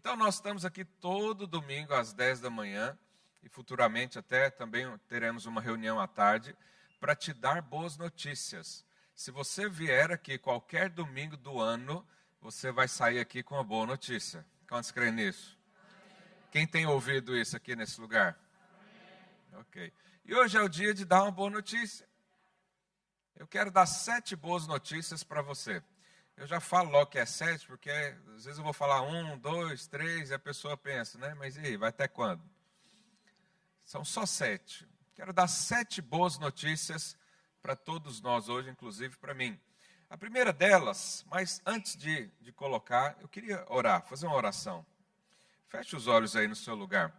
Então, nós estamos aqui todo domingo às 10 da manhã e futuramente até também teremos uma reunião à tarde para te dar boas notícias. Se você vier aqui qualquer domingo do ano, você vai sair aqui com uma boa notícia. Quantos creem nisso? Quem tem ouvido isso aqui nesse lugar? Ok. E hoje é o dia de dar uma boa notícia. Eu quero dar sete boas notícias para você. Eu já falo logo que é sete, porque às vezes eu vou falar um, dois, três, e a pessoa pensa, né? Mas e aí, vai até quando? São só sete. Quero dar sete boas notícias para todos nós hoje, inclusive para mim. A primeira delas, mas antes de, de colocar, eu queria orar, fazer uma oração. Feche os olhos aí no seu lugar.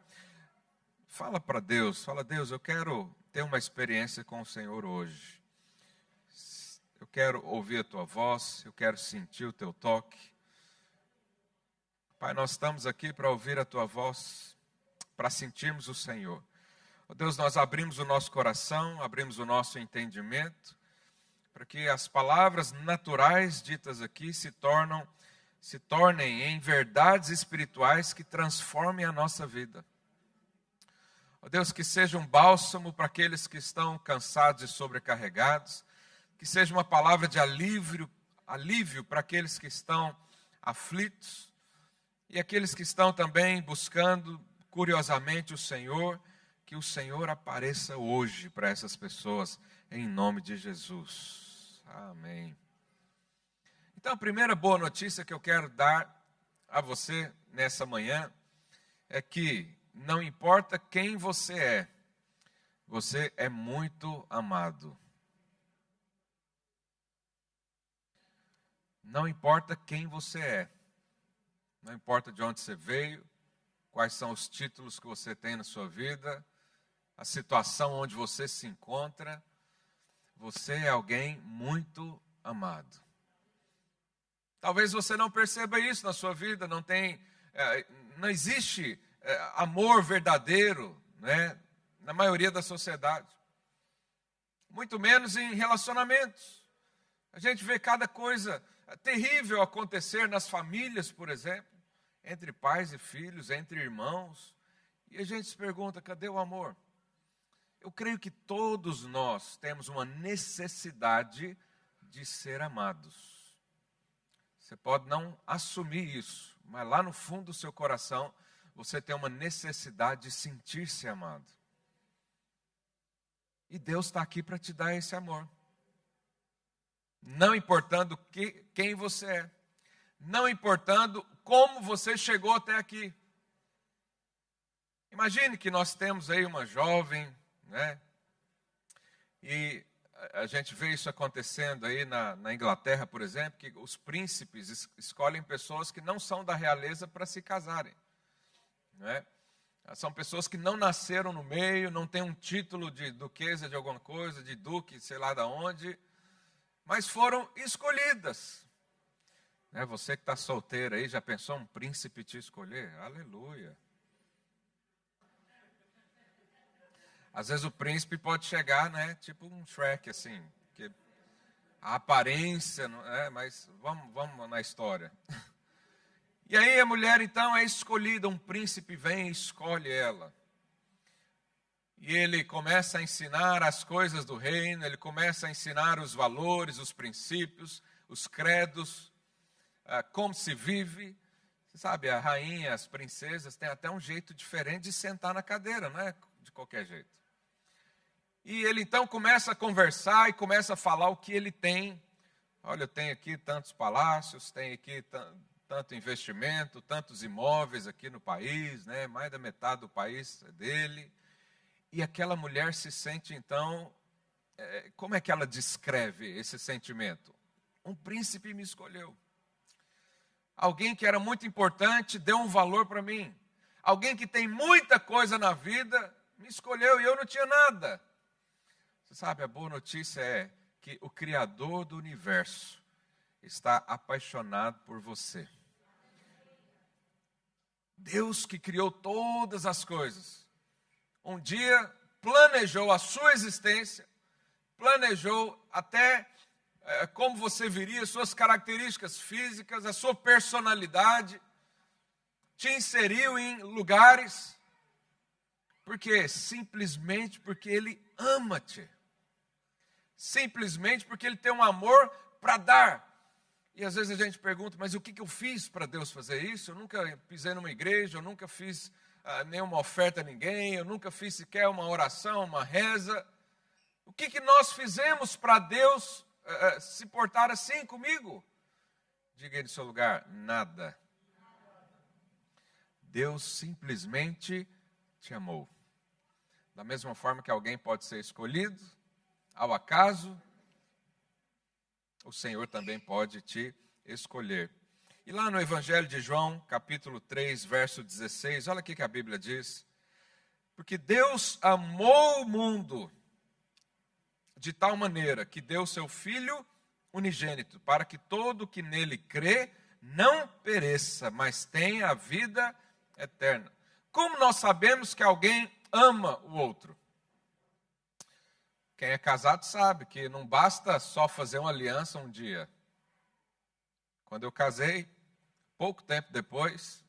Fala para Deus, fala, Deus, eu quero ter uma experiência com o Senhor hoje. Quero ouvir a tua voz, eu quero sentir o teu toque. Pai, nós estamos aqui para ouvir a tua voz, para sentirmos o Senhor. Oh, Deus, nós abrimos o nosso coração, abrimos o nosso entendimento para que as palavras naturais ditas aqui se tornam se tornem em verdades espirituais que transformem a nossa vida. Ó oh Deus, que seja um bálsamo para aqueles que estão cansados e sobrecarregados, que seja uma palavra de alívio, alívio para aqueles que estão aflitos e aqueles que estão também buscando curiosamente o Senhor, que o Senhor apareça hoje para essas pessoas em nome de Jesus. Amém. Então, a primeira boa notícia que eu quero dar a você nessa manhã é que não importa quem você é, você é muito amado. Não importa quem você é, não importa de onde você veio, quais são os títulos que você tem na sua vida, a situação onde você se encontra, você é alguém muito amado. Talvez você não perceba isso na sua vida, não tem, é, não existe é, amor verdadeiro, né, na maioria da sociedade. Muito menos em relacionamentos. A gente vê cada coisa terrível acontecer nas famílias, por exemplo, entre pais e filhos, entre irmãos, e a gente se pergunta: cadê o amor? Eu creio que todos nós temos uma necessidade de ser amados. Você pode não assumir isso, mas lá no fundo do seu coração você tem uma necessidade de sentir-se amado. E Deus está aqui para te dar esse amor. Não importando que, quem você é, não importando como você chegou até aqui. Imagine que nós temos aí uma jovem né? E a gente vê isso acontecendo aí na, na Inglaterra, por exemplo, que os príncipes es, escolhem pessoas que não são da realeza para se casarem. Né? São pessoas que não nasceram no meio, não têm um título de duquesa de alguma coisa, de duque, sei lá de onde, mas foram escolhidas. Né? Você que está solteiro aí, já pensou um príncipe te escolher? Aleluia. Às vezes o príncipe pode chegar, né? Tipo um Shrek, assim. Que a aparência, é, mas vamos, vamos na história. E aí a mulher então é escolhida, um príncipe vem e escolhe ela. E ele começa a ensinar as coisas do reino, ele começa a ensinar os valores, os princípios, os credos, ah, como se vive. Você sabe, a rainha, as princesas têm até um jeito diferente de sentar na cadeira, não é de qualquer jeito. E ele então começa a conversar e começa a falar o que ele tem. Olha, eu tenho aqui tantos palácios, tenho aqui tanto investimento, tantos imóveis aqui no país, né? mais da metade do país é dele. E aquela mulher se sente então, é, como é que ela descreve esse sentimento? Um príncipe me escolheu. Alguém que era muito importante deu um valor para mim. Alguém que tem muita coisa na vida me escolheu e eu não tinha nada. Você sabe, a boa notícia é que o Criador do universo está apaixonado por você. Deus que criou todas as coisas, um dia planejou a sua existência, planejou até é, como você viria, suas características físicas, a sua personalidade, te inseriu em lugares. Por quê? Simplesmente porque Ele ama-te. Simplesmente porque Ele tem um amor para dar. E às vezes a gente pergunta, mas o que, que eu fiz para Deus fazer isso? Eu nunca pisei numa igreja, eu nunca fiz ah, nenhuma oferta a ninguém, eu nunca fiz sequer uma oração, uma reza. O que, que nós fizemos para Deus ah, se portar assim comigo? Diga aí no seu lugar, nada. Deus simplesmente te amou. Da mesma forma que alguém pode ser escolhido ao acaso, o Senhor também pode te escolher. E lá no Evangelho de João, capítulo 3, verso 16, olha o que a Bíblia diz. Porque Deus amou o mundo de tal maneira que deu seu Filho unigênito, para que todo que nele crê não pereça, mas tenha a vida eterna. Como nós sabemos que alguém ama o outro? Quem é casado sabe que não basta só fazer uma aliança um dia. Quando eu casei, pouco tempo depois,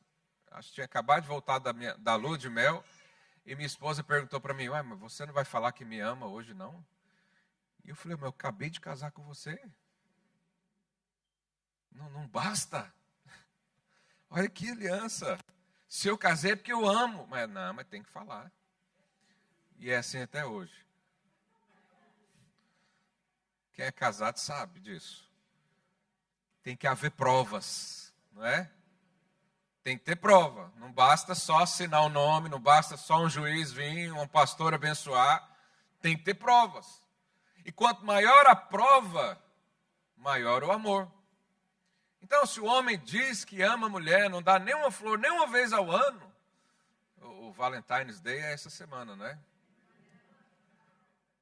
acho que tinha acabado de voltar da, minha, da lua de mel, e minha esposa perguntou para mim: Ué, mas você não vai falar que me ama hoje, não? E eu falei: Mas eu acabei de casar com você. Não, não basta. Olha que aliança. Se eu casei é porque eu amo. Mas não, mas tem que falar. E é assim até hoje. Quem é casado sabe disso. Tem que haver provas, não é? Tem que ter prova. Não basta só assinar o nome, não basta só um juiz vir, um pastor abençoar. Tem que ter provas. E quanto maior a prova, maior o amor. Então, se o homem diz que ama a mulher, não dá nenhuma flor, nem uma vez ao ano, o Valentine's Day é essa semana, não é?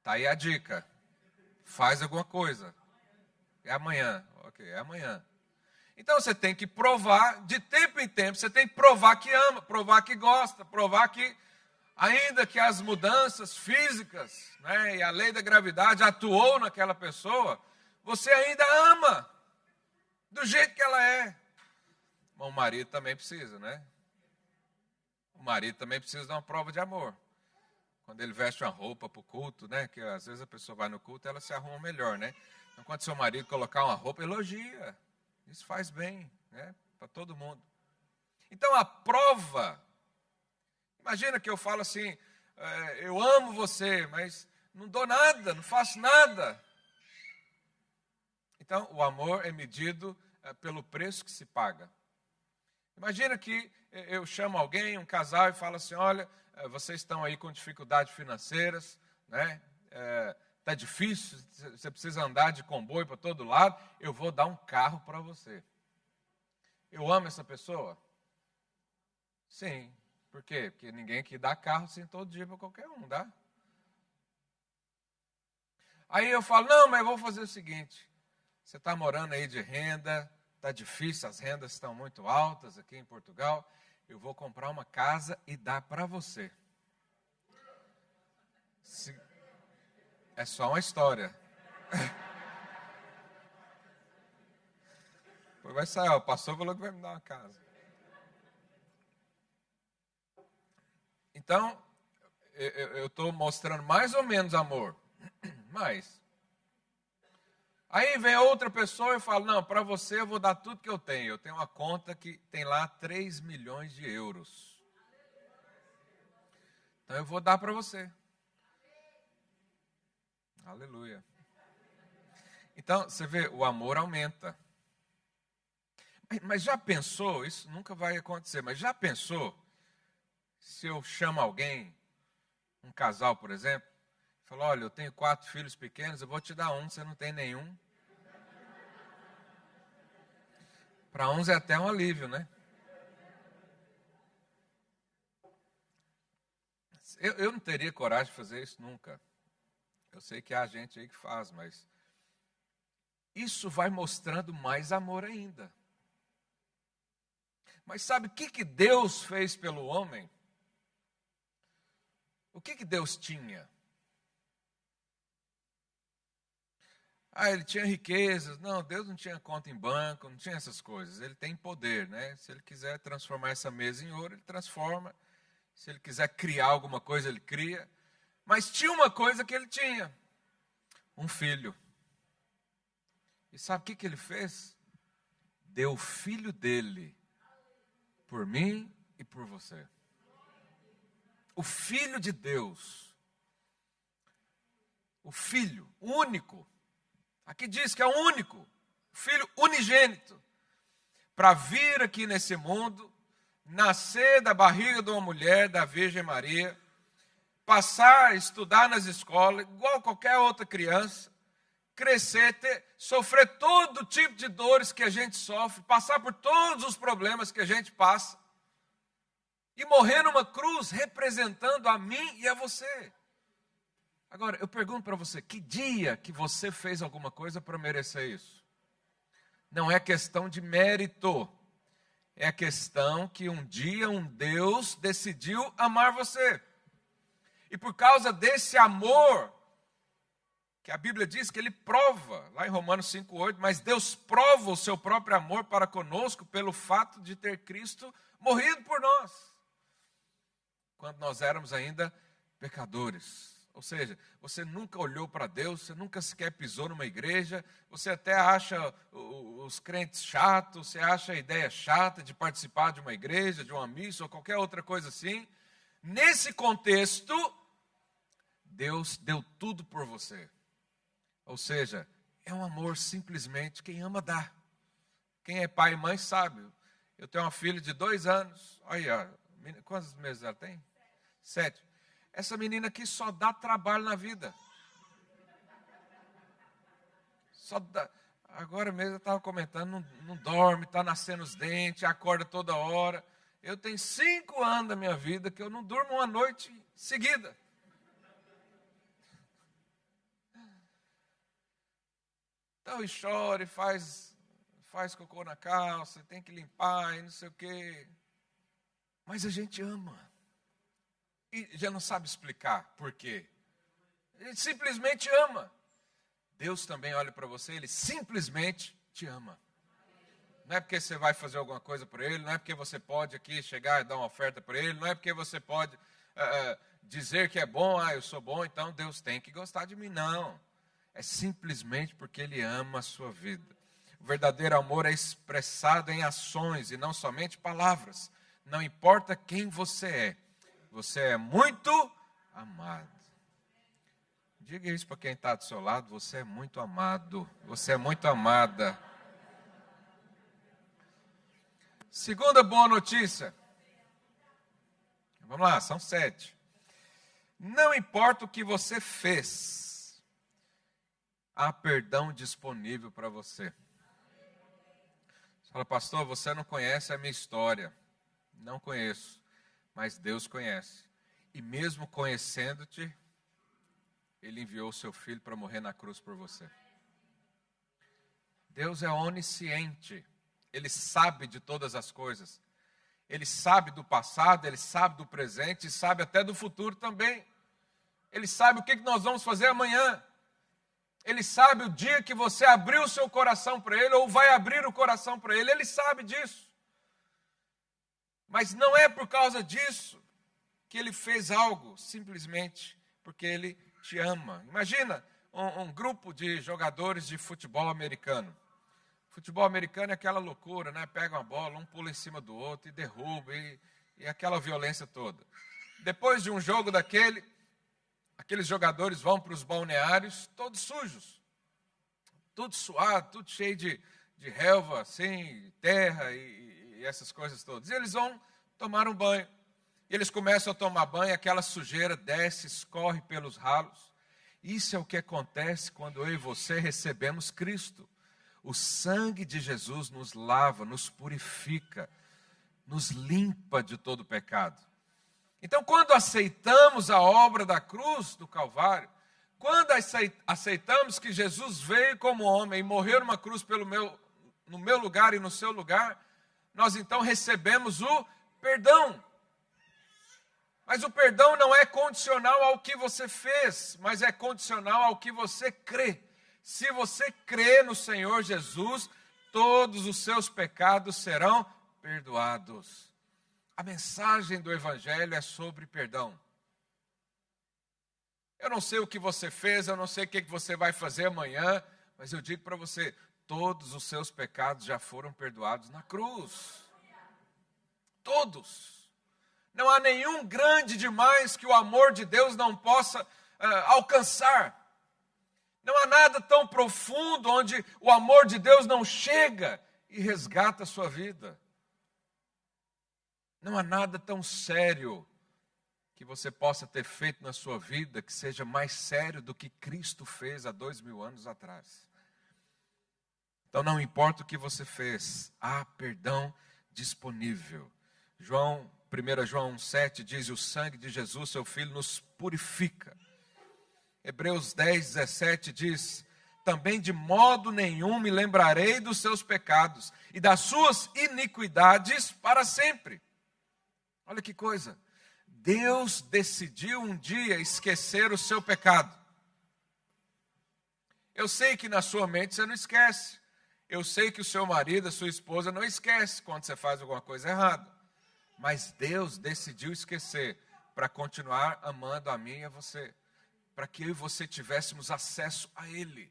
Tá aí a dica faz alguma coisa. É amanhã. Ok, é amanhã. Então você tem que provar, de tempo em tempo, você tem que provar que ama, provar que gosta, provar que, ainda que as mudanças físicas né, e a lei da gravidade atuou naquela pessoa, você ainda ama, do jeito que ela é. Bom, o marido também precisa, né? O marido também precisa de uma prova de amor quando ele veste uma roupa para o culto, né? Que às vezes a pessoa vai no culto ela se arruma melhor, né? Então, quando seu marido colocar uma roupa, elogia. Isso faz bem, né? Para todo mundo. Então, a prova. Imagina que eu falo assim: é, eu amo você, mas não dou nada, não faço nada. Então, o amor é medido é, pelo preço que se paga. Imagina que eu chamo alguém, um casal, e falo assim: olha, eh, vocês estão aí com dificuldades financeiras, né? Está difícil, você precisa andar de comboio para todo lado, eu vou dar um carro para você. Eu amo essa pessoa? Sim. Por quê? Porque ninguém aqui dá carro assim todo dia para qualquer um, dá? Aí eu falo, não, mas eu vou fazer o seguinte: você está morando aí de renda, está difícil, as rendas estão muito altas aqui em Portugal eu vou comprar uma casa e dar para você. Se... É só uma história. Depois vai sair, ó, o pastor falou que vai me dar uma casa. Então, eu estou mostrando mais ou menos amor. Mas, Aí vem outra pessoa e fala: Não, para você eu vou dar tudo que eu tenho. Eu tenho uma conta que tem lá 3 milhões de euros. Então eu vou dar para você. Aleluia. Então, você vê, o amor aumenta. Mas já pensou, isso nunca vai acontecer, mas já pensou se eu chamo alguém, um casal, por exemplo, Falou: olha, eu tenho quatro filhos pequenos, eu vou te dar um, você não tem nenhum. Para uns é até um alívio, né? Eu, eu não teria coragem de fazer isso nunca. Eu sei que há gente aí que faz, mas isso vai mostrando mais amor ainda. Mas sabe o que, que Deus fez pelo homem? O que, que Deus tinha? Ah, ele tinha riquezas. Não, Deus não tinha conta em banco, não tinha essas coisas. Ele tem poder, né? Se ele quiser transformar essa mesa em ouro, ele transforma. Se ele quiser criar alguma coisa, ele cria. Mas tinha uma coisa que ele tinha: um filho. E sabe o que, que ele fez? Deu o filho dele por mim e por você. O filho de Deus. O filho único Aqui diz que é o único, filho unigênito, para vir aqui nesse mundo, nascer da barriga de uma mulher, da Virgem Maria, passar a estudar nas escolas, igual qualquer outra criança, crescer, ter, sofrer todo tipo de dores que a gente sofre, passar por todos os problemas que a gente passa, e morrer numa cruz representando a mim e a você. Agora, eu pergunto para você: que dia que você fez alguma coisa para merecer isso? Não é questão de mérito, é questão que um dia um Deus decidiu amar você. E por causa desse amor, que a Bíblia diz que ele prova, lá em Romanos 5,8, mas Deus prova o seu próprio amor para conosco pelo fato de ter Cristo morrido por nós, quando nós éramos ainda pecadores. Ou seja, você nunca olhou para Deus, você nunca sequer pisou numa igreja, você até acha os crentes chatos, você acha a ideia chata de participar de uma igreja, de uma missa ou qualquer outra coisa assim. Nesse contexto, Deus deu tudo por você. Ou seja, é um amor simplesmente quem ama dá. Quem é pai e mãe sabe. Eu tenho uma filha de dois anos. Olha, quantos meses ela tem? Sete. Essa menina aqui só dá trabalho na vida. Só dá. Agora mesmo eu estava comentando, não, não dorme, está nascendo os dentes, acorda toda hora. Eu tenho cinco anos da minha vida que eu não durmo uma noite seguida. Então, e chora, e faz, faz cocô na calça, tem que limpar e não sei o quê. Mas a gente ama e já não sabe explicar por quê. Ele simplesmente ama. Deus também olha para você, ele simplesmente te ama. Não é porque você vai fazer alguma coisa por ele, não é porque você pode aqui chegar e dar uma oferta para ele, não é porque você pode uh, dizer que é bom, ah, eu sou bom, então Deus tem que gostar de mim. Não. É simplesmente porque ele ama a sua vida. O verdadeiro amor é expressado em ações e não somente palavras. Não importa quem você é, você é muito amado. Diga isso para quem está do seu lado: você é muito amado. Você é muito amada. Segunda boa notícia. Vamos lá, são sete. Não importa o que você fez, há perdão disponível para você. Você fala, pastor, você não conhece a minha história. Não conheço mas Deus conhece. E mesmo conhecendo-te, Ele enviou o seu filho para morrer na cruz por você. Deus é onisciente, Ele sabe de todas as coisas. Ele sabe do passado, Ele sabe do presente sabe até do futuro também. Ele sabe o que nós vamos fazer amanhã. Ele sabe o dia que você abriu o seu coração para Ele ou vai abrir o coração para Ele. Ele sabe disso. Mas não é por causa disso que ele fez algo, simplesmente porque ele te ama. Imagina um, um grupo de jogadores de futebol americano. Futebol americano é aquela loucura, né? Pega uma bola, um pula em cima do outro e derruba, e, e aquela violência toda. Depois de um jogo daquele, aqueles jogadores vão para os balneários todos sujos, tudo suado, tudo cheio de, de relva, assim, terra e, e essas coisas todas. E eles vão tomar um banho. E eles começam a tomar banho, aquela sujeira desce, escorre pelos ralos. Isso é o que acontece quando eu e você recebemos Cristo. O sangue de Jesus nos lava, nos purifica, nos limpa de todo pecado. Então, quando aceitamos a obra da cruz do Calvário, quando aceitamos que Jesus veio como homem e morreu numa cruz pelo meu, no meu lugar e no seu lugar, nós então recebemos o perdão. Mas o perdão não é condicional ao que você fez, mas é condicional ao que você crê. Se você crê no Senhor Jesus, todos os seus pecados serão perdoados. A mensagem do Evangelho é sobre perdão. Eu não sei o que você fez, eu não sei o que você vai fazer amanhã, mas eu digo para você: todos os seus pecados já foram perdoados na cruz. Todos. Não há nenhum grande demais que o amor de Deus não possa uh, alcançar. Não há nada tão profundo onde o amor de Deus não chega e resgata a sua vida. Não há nada tão sério que você possa ter feito na sua vida que seja mais sério do que Cristo fez há dois mil anos atrás. Então, não importa o que você fez, há perdão disponível. João, 1 João 7 diz: O sangue de Jesus, seu Filho, nos purifica Hebreus 10, 17 diz: Também de modo nenhum me lembrarei dos seus pecados e das suas iniquidades para sempre. Olha que coisa. Deus decidiu um dia esquecer o seu pecado. Eu sei que na sua mente você não esquece. Eu sei que o seu marido, a sua esposa não esquece quando você faz alguma coisa errada. Mas Deus decidiu esquecer para continuar amando a mim e a você para que eu e você tivéssemos acesso a Ele,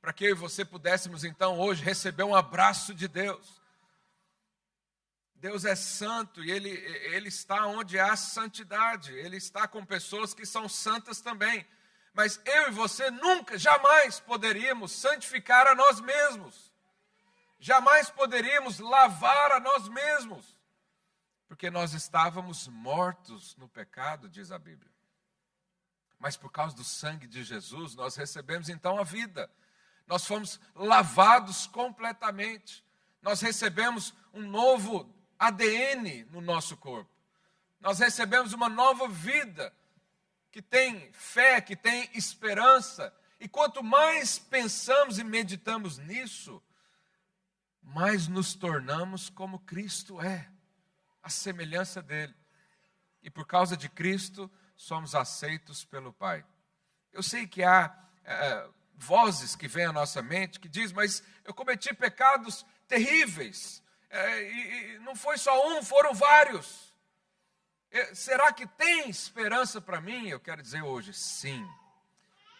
para que eu e você pudéssemos então hoje receber um abraço de Deus. Deus é santo e ele, ele está onde há santidade, Ele está com pessoas que são santas também. Mas eu e você nunca, jamais poderíamos santificar a nós mesmos, jamais poderíamos lavar a nós mesmos, porque nós estávamos mortos no pecado, diz a Bíblia mas por causa do sangue de Jesus, nós recebemos então a vida. Nós fomos lavados completamente. Nós recebemos um novo ADN no nosso corpo. Nós recebemos uma nova vida que tem fé, que tem esperança. E quanto mais pensamos e meditamos nisso, mais nos tornamos como Cristo é, a semelhança dele. E por causa de Cristo, somos aceitos pelo Pai. Eu sei que há é, vozes que vêm à nossa mente que diz, mas eu cometi pecados terríveis. É, e, e não foi só um, foram vários. É, será que tem esperança para mim? Eu quero dizer hoje, sim.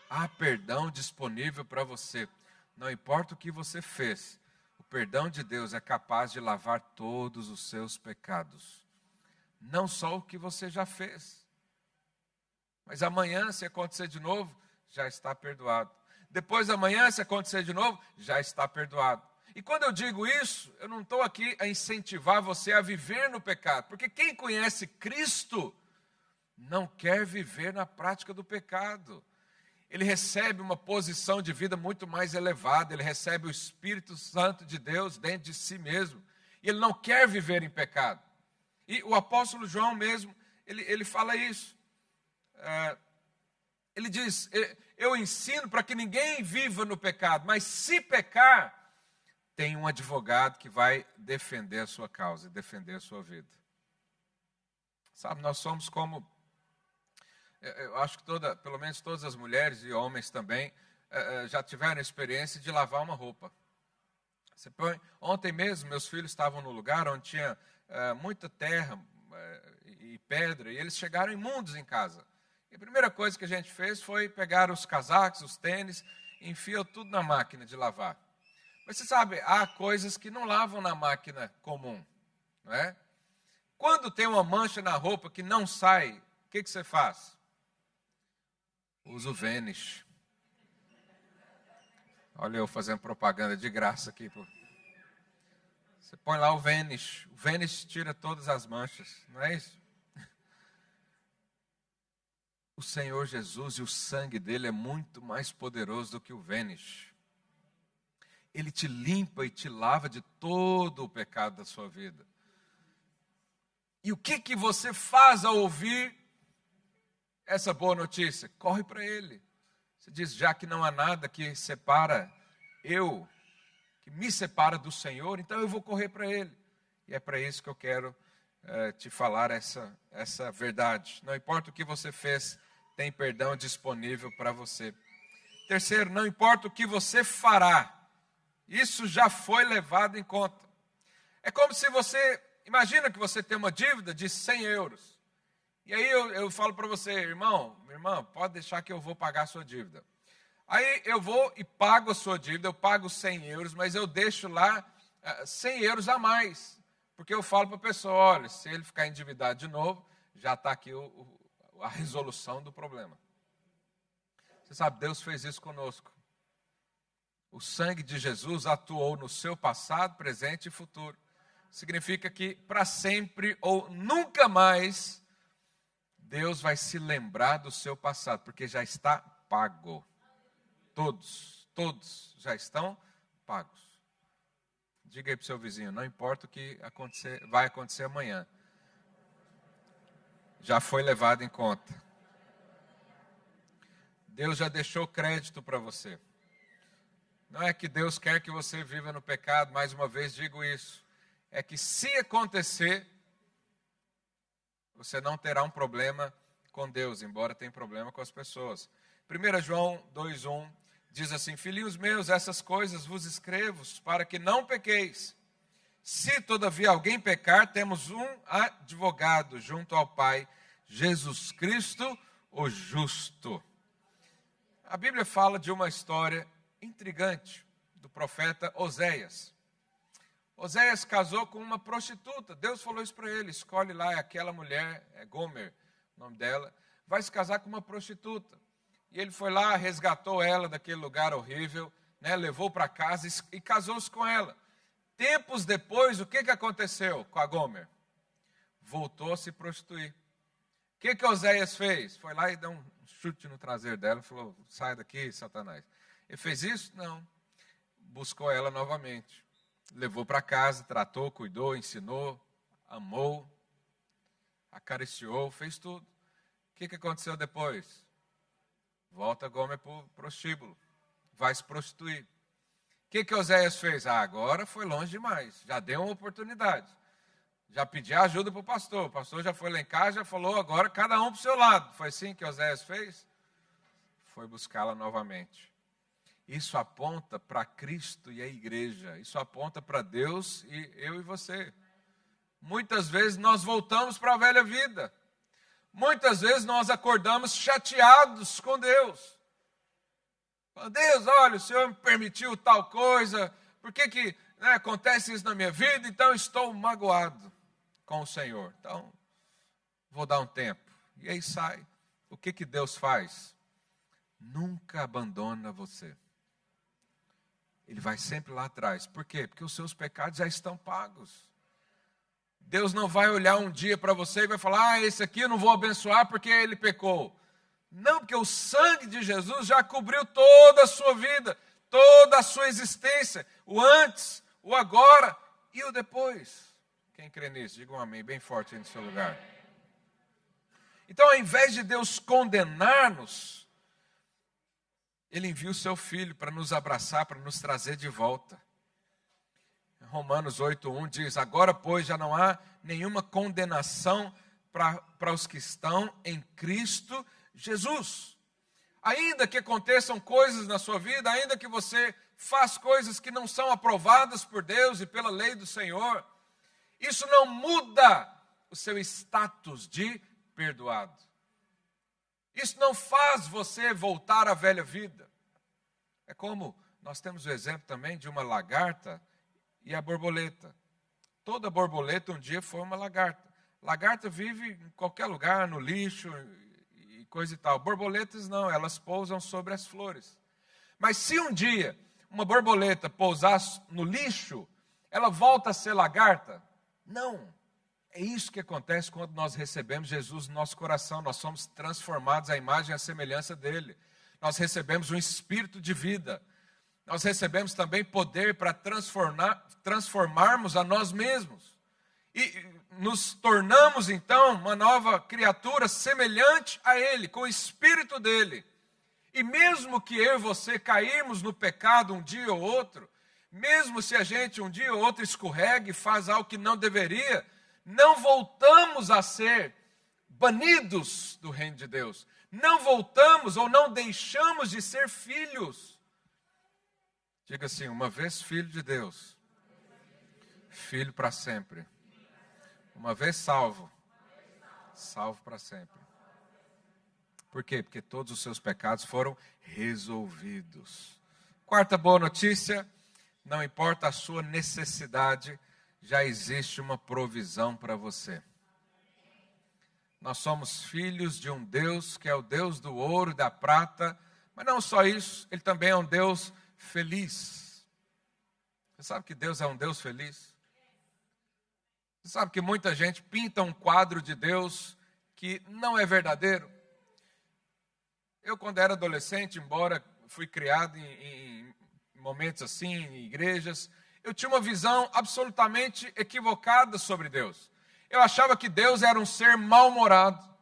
Há perdão disponível para você. Não importa o que você fez, o perdão de Deus é capaz de lavar todos os seus pecados. Não só o que você já fez. Mas amanhã, se acontecer de novo, já está perdoado. Depois da manhã, se acontecer de novo, já está perdoado. E quando eu digo isso, eu não estou aqui a incentivar você a viver no pecado, porque quem conhece Cristo não quer viver na prática do pecado. Ele recebe uma posição de vida muito mais elevada, ele recebe o Espírito Santo de Deus dentro de si mesmo, e ele não quer viver em pecado. E o apóstolo João mesmo, ele, ele fala isso. É, ele diz: Eu ensino para que ninguém viva no pecado, mas se pecar, tem um advogado que vai defender a sua causa, defender a sua vida. Sabe, nós somos como. Eu acho que toda, pelo menos todas as mulheres e homens também é, é, já tiveram a experiência de lavar uma roupa. Põe, ontem mesmo, meus filhos estavam no lugar onde tinha muita terra e pedra, e eles chegaram imundos em casa. E a primeira coisa que a gente fez foi pegar os casacos, os tênis, e enfia tudo na máquina de lavar. Mas você sabe, há coisas que não lavam na máquina comum, não é? Quando tem uma mancha na roupa que não sai, o que, que você faz? Usa o Vênis. Olha eu fazendo propaganda de graça aqui. Você põe lá o Vênis. O Vênis tira todas as manchas, não é isso? o Senhor Jesus e o sangue dele é muito mais poderoso do que o Vênis. Ele te limpa e te lava de todo o pecado da sua vida. E o que que você faz ao ouvir essa boa notícia? Corre para ele. Você diz: já que não há nada que separa eu, que me separa do Senhor, então eu vou correr para ele. E é para isso que eu quero é, te falar essa, essa verdade. Não importa o que você fez, tem perdão disponível para você. Terceiro, não importa o que você fará, isso já foi levado em conta. É como se você, imagina que você tem uma dívida de 100 euros. E aí eu, eu falo para você, irmão, irmã, pode deixar que eu vou pagar a sua dívida. Aí eu vou e pago a sua dívida, eu pago 100 euros, mas eu deixo lá 100 eh, euros a mais. Porque eu falo para a pessoa, olha, se ele ficar endividado de novo, já está aqui o, o, a resolução do problema. Você sabe, Deus fez isso conosco. O sangue de Jesus atuou no seu passado, presente e futuro. Significa que para sempre ou nunca mais Deus vai se lembrar do seu passado, porque já está pago. Todos, todos já estão pagos. Diga aí para o seu vizinho, não importa o que acontecer, vai acontecer amanhã. Já foi levado em conta. Deus já deixou crédito para você. Não é que Deus quer que você viva no pecado, mais uma vez digo isso. É que se acontecer, você não terá um problema com Deus, embora tenha problema com as pessoas. 1 João 2,1 diz assim: Filhinhos meus, essas coisas vos escrevo para que não pequeis. Se todavia alguém pecar, temos um advogado junto ao Pai, Jesus Cristo, o justo. A Bíblia fala de uma história intrigante do profeta Oséias. Oséias casou com uma prostituta. Deus falou isso para ele: escolhe lá aquela mulher, é Gomer, o nome dela, vai se casar com uma prostituta. E ele foi lá, resgatou ela daquele lugar horrível, né, levou para casa e, e casou-se com ela. Tempos depois, o que, que aconteceu com a Gomer? Voltou a se prostituir. O que, que Oséias fez? Foi lá e deu um chute no traseiro dela e falou: sai daqui, Satanás. Ele fez isso? Não. Buscou ela novamente. Levou para casa, tratou, cuidou, ensinou, amou, acariciou, fez tudo. O que, que aconteceu depois? Volta Gomer para o prostíbulo. Vai se prostituir. O que, que Oséias fez? Ah, agora foi longe demais. Já deu uma oportunidade. Já pedi ajuda para o pastor. O pastor já foi lá em casa, já falou, agora cada um para o seu lado. Foi assim que Oséias fez? Foi buscá-la novamente. Isso aponta para Cristo e a igreja. Isso aponta para Deus e eu e você. Muitas vezes nós voltamos para a velha vida. Muitas vezes nós acordamos chateados com Deus. Deus, olha, o Senhor me permitiu tal coisa, por que, que né, acontece isso na minha vida? Então estou magoado com o Senhor. Então, vou dar um tempo. E aí sai. O que, que Deus faz? Nunca abandona você. Ele vai sempre lá atrás. Por quê? Porque os seus pecados já estão pagos. Deus não vai olhar um dia para você e vai falar: Ah, esse aqui eu não vou abençoar porque ele pecou. Não, porque o sangue de Jesus já cobriu toda a sua vida, toda a sua existência, o antes, o agora e o depois. Quem crê nisso? Diga um amém bem forte aí no seu lugar. Então, ao invés de Deus condenar-nos, ele envia o seu filho para nos abraçar, para nos trazer de volta. Romanos 8:1 diz: Agora, pois, já não há nenhuma condenação para, os que estão em Cristo Jesus. Ainda que aconteçam coisas na sua vida, ainda que você faz coisas que não são aprovadas por Deus e pela lei do Senhor, isso não muda o seu status de perdoado. Isso não faz você voltar à velha vida. É como nós temos o exemplo também de uma lagarta e a borboleta. Toda borboleta um dia foi uma lagarta. Lagarta vive em qualquer lugar, no lixo e coisa e tal. Borboletas não, elas pousam sobre as flores. Mas se um dia uma borboleta pousar no lixo, ela volta a ser lagarta? Não. É isso que acontece quando nós recebemos Jesus no nosso coração, nós somos transformados à imagem e à semelhança dele. Nós recebemos um espírito de vida. Nós recebemos também poder para transformar, transformarmos a nós mesmos. E nos tornamos então uma nova criatura semelhante a ele, com o espírito dele. E mesmo que eu e você cairmos no pecado um dia ou outro, mesmo se a gente um dia ou outro escorrega e faz algo que não deveria, não voltamos a ser banidos do reino de Deus. Não voltamos ou não deixamos de ser filhos. Diga assim: uma vez filho de Deus, filho para sempre. Uma vez salvo, salvo para sempre. Por quê? Porque todos os seus pecados foram resolvidos. Quarta boa notícia: não importa a sua necessidade, já existe uma provisão para você. Nós somos filhos de um Deus que é o Deus do ouro e da prata, mas não só isso, ele também é um Deus feliz. Você sabe que Deus é um Deus feliz? Você sabe que muita gente pinta um quadro de Deus que não é verdadeiro? Eu, quando era adolescente, embora fui criado em, em momentos assim, em igrejas, eu tinha uma visão absolutamente equivocada sobre Deus. Eu achava que Deus era um ser mal-humorado.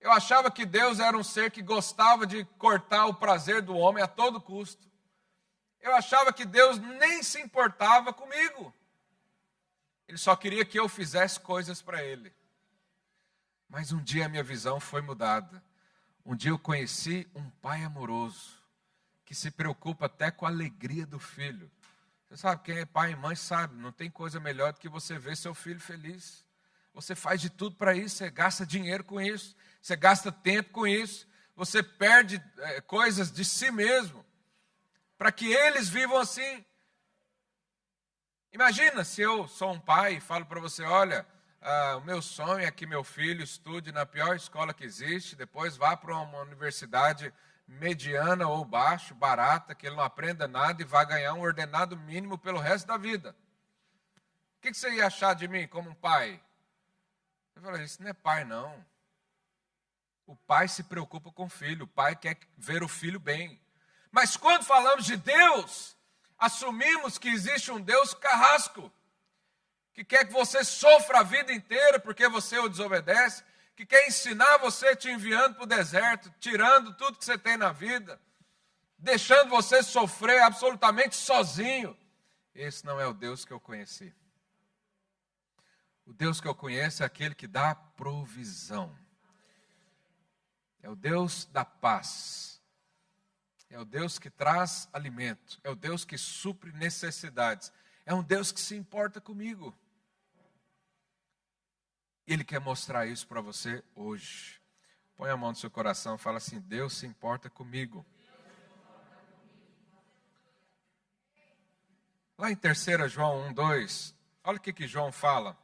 Eu achava que Deus era um ser que gostava de cortar o prazer do homem a todo custo. Eu achava que Deus nem se importava comigo. Ele só queria que eu fizesse coisas para Ele. Mas um dia a minha visão foi mudada. Um dia eu conheci um pai amoroso, que se preocupa até com a alegria do filho. Você sabe, quem é pai e mãe sabe, não tem coisa melhor do que você ver seu filho feliz. Você faz de tudo para isso, você gasta dinheiro com isso, você gasta tempo com isso, você perde é, coisas de si mesmo, para que eles vivam assim. Imagina se eu sou um pai e falo para você: olha, ah, o meu sonho é que meu filho estude na pior escola que existe, depois vá para uma universidade mediana ou baixo, barata, que ele não aprenda nada e vá ganhar um ordenado mínimo pelo resto da vida. O que você ia achar de mim como um pai? Eu falei, isso não é pai, não. O pai se preocupa com o filho, o pai quer ver o filho bem. Mas quando falamos de Deus, assumimos que existe um Deus carrasco, que quer que você sofra a vida inteira porque você o desobedece, que quer ensinar você te enviando para o deserto, tirando tudo que você tem na vida, deixando você sofrer absolutamente sozinho. Esse não é o Deus que eu conheci. O Deus que eu conheço é aquele que dá provisão. É o Deus da paz. É o Deus que traz alimento. É o Deus que supre necessidades. É um Deus que se importa comigo. Ele quer mostrar isso para você hoje. Põe a mão no seu coração fala assim: Deus se importa comigo. Lá em 3 João 1, 2, olha o que, que João fala.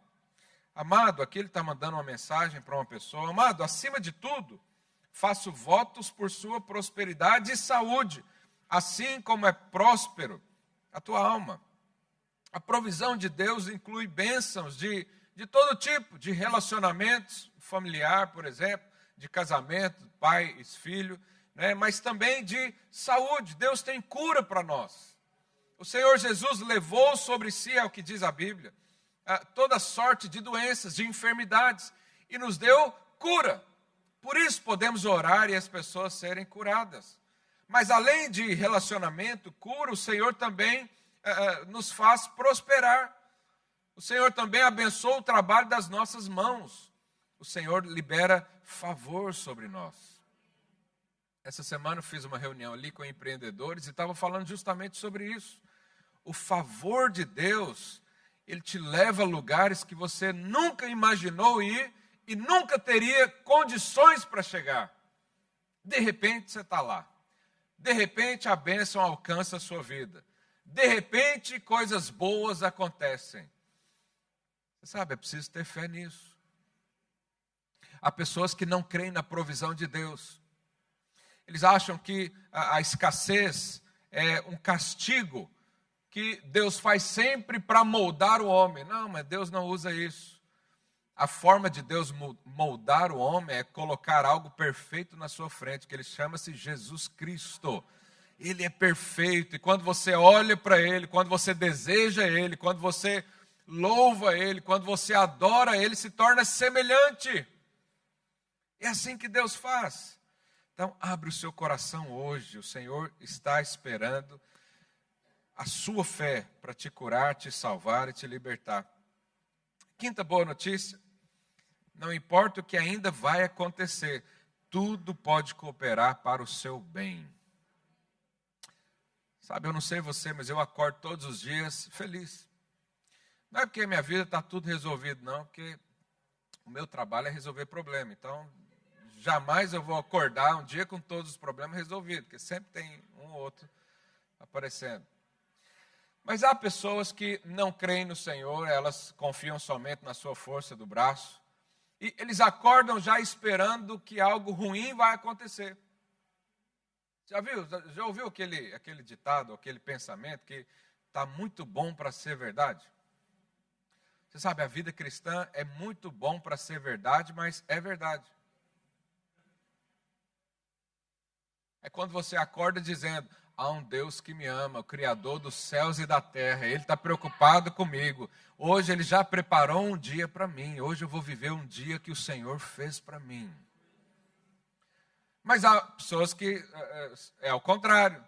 Amado, aqui ele está mandando uma mensagem para uma pessoa. Amado, acima de tudo, faço votos por sua prosperidade e saúde, assim como é próspero a tua alma. A provisão de Deus inclui bênçãos de de todo tipo, de relacionamentos familiar, por exemplo, de casamento, pai e filho, né? mas também de saúde. Deus tem cura para nós. O Senhor Jesus levou sobre si, é o que diz a Bíblia, toda sorte de doenças, de enfermidades, e nos deu cura. Por isso podemos orar e as pessoas serem curadas. Mas além de relacionamento, cura, o Senhor também uh, nos faz prosperar. O Senhor também abençoa o trabalho das nossas mãos. O Senhor libera favor sobre nós. Essa semana eu fiz uma reunião ali com empreendedores e estava falando justamente sobre isso. O favor de Deus, ele te leva a lugares que você nunca imaginou ir e nunca teria condições para chegar. De repente você está lá. De repente a bênção alcança a sua vida. De repente coisas boas acontecem. Você sabe, é preciso ter fé nisso. Há pessoas que não creem na provisão de Deus. Eles acham que a, a escassez é um castigo que Deus faz sempre para moldar o homem. Não, mas Deus não usa isso. A forma de Deus moldar o homem é colocar algo perfeito na sua frente, que ele chama-se Jesus Cristo. Ele é perfeito, e quando você olha para ele, quando você deseja ele, quando você louva Ele, quando você adora Ele, se torna semelhante. É assim que Deus faz. Então, abre o seu coração hoje, o Senhor está esperando a sua fé para te curar, te salvar e te libertar. Quinta boa notícia: não importa o que ainda vai acontecer, tudo pode cooperar para o seu bem. Sabe, eu não sei você, mas eu acordo todos os dias feliz. Não é porque minha vida está tudo resolvido, não, porque o meu trabalho é resolver problema. Então, jamais eu vou acordar um dia com todos os problemas resolvidos, porque sempre tem um ou outro aparecendo. Mas há pessoas que não creem no Senhor, elas confiam somente na sua força do braço, e eles acordam já esperando que algo ruim vai acontecer. Já viu? Já ouviu aquele, aquele ditado, aquele pensamento que está muito bom para ser verdade? Você sabe, a vida cristã é muito bom para ser verdade, mas é verdade. É quando você acorda dizendo: há um Deus que me ama, o Criador dos céus e da terra, Ele está preocupado comigo. Hoje Ele já preparou um dia para mim, hoje eu vou viver um dia que o Senhor fez para mim. Mas há pessoas que é, é, ao contrário.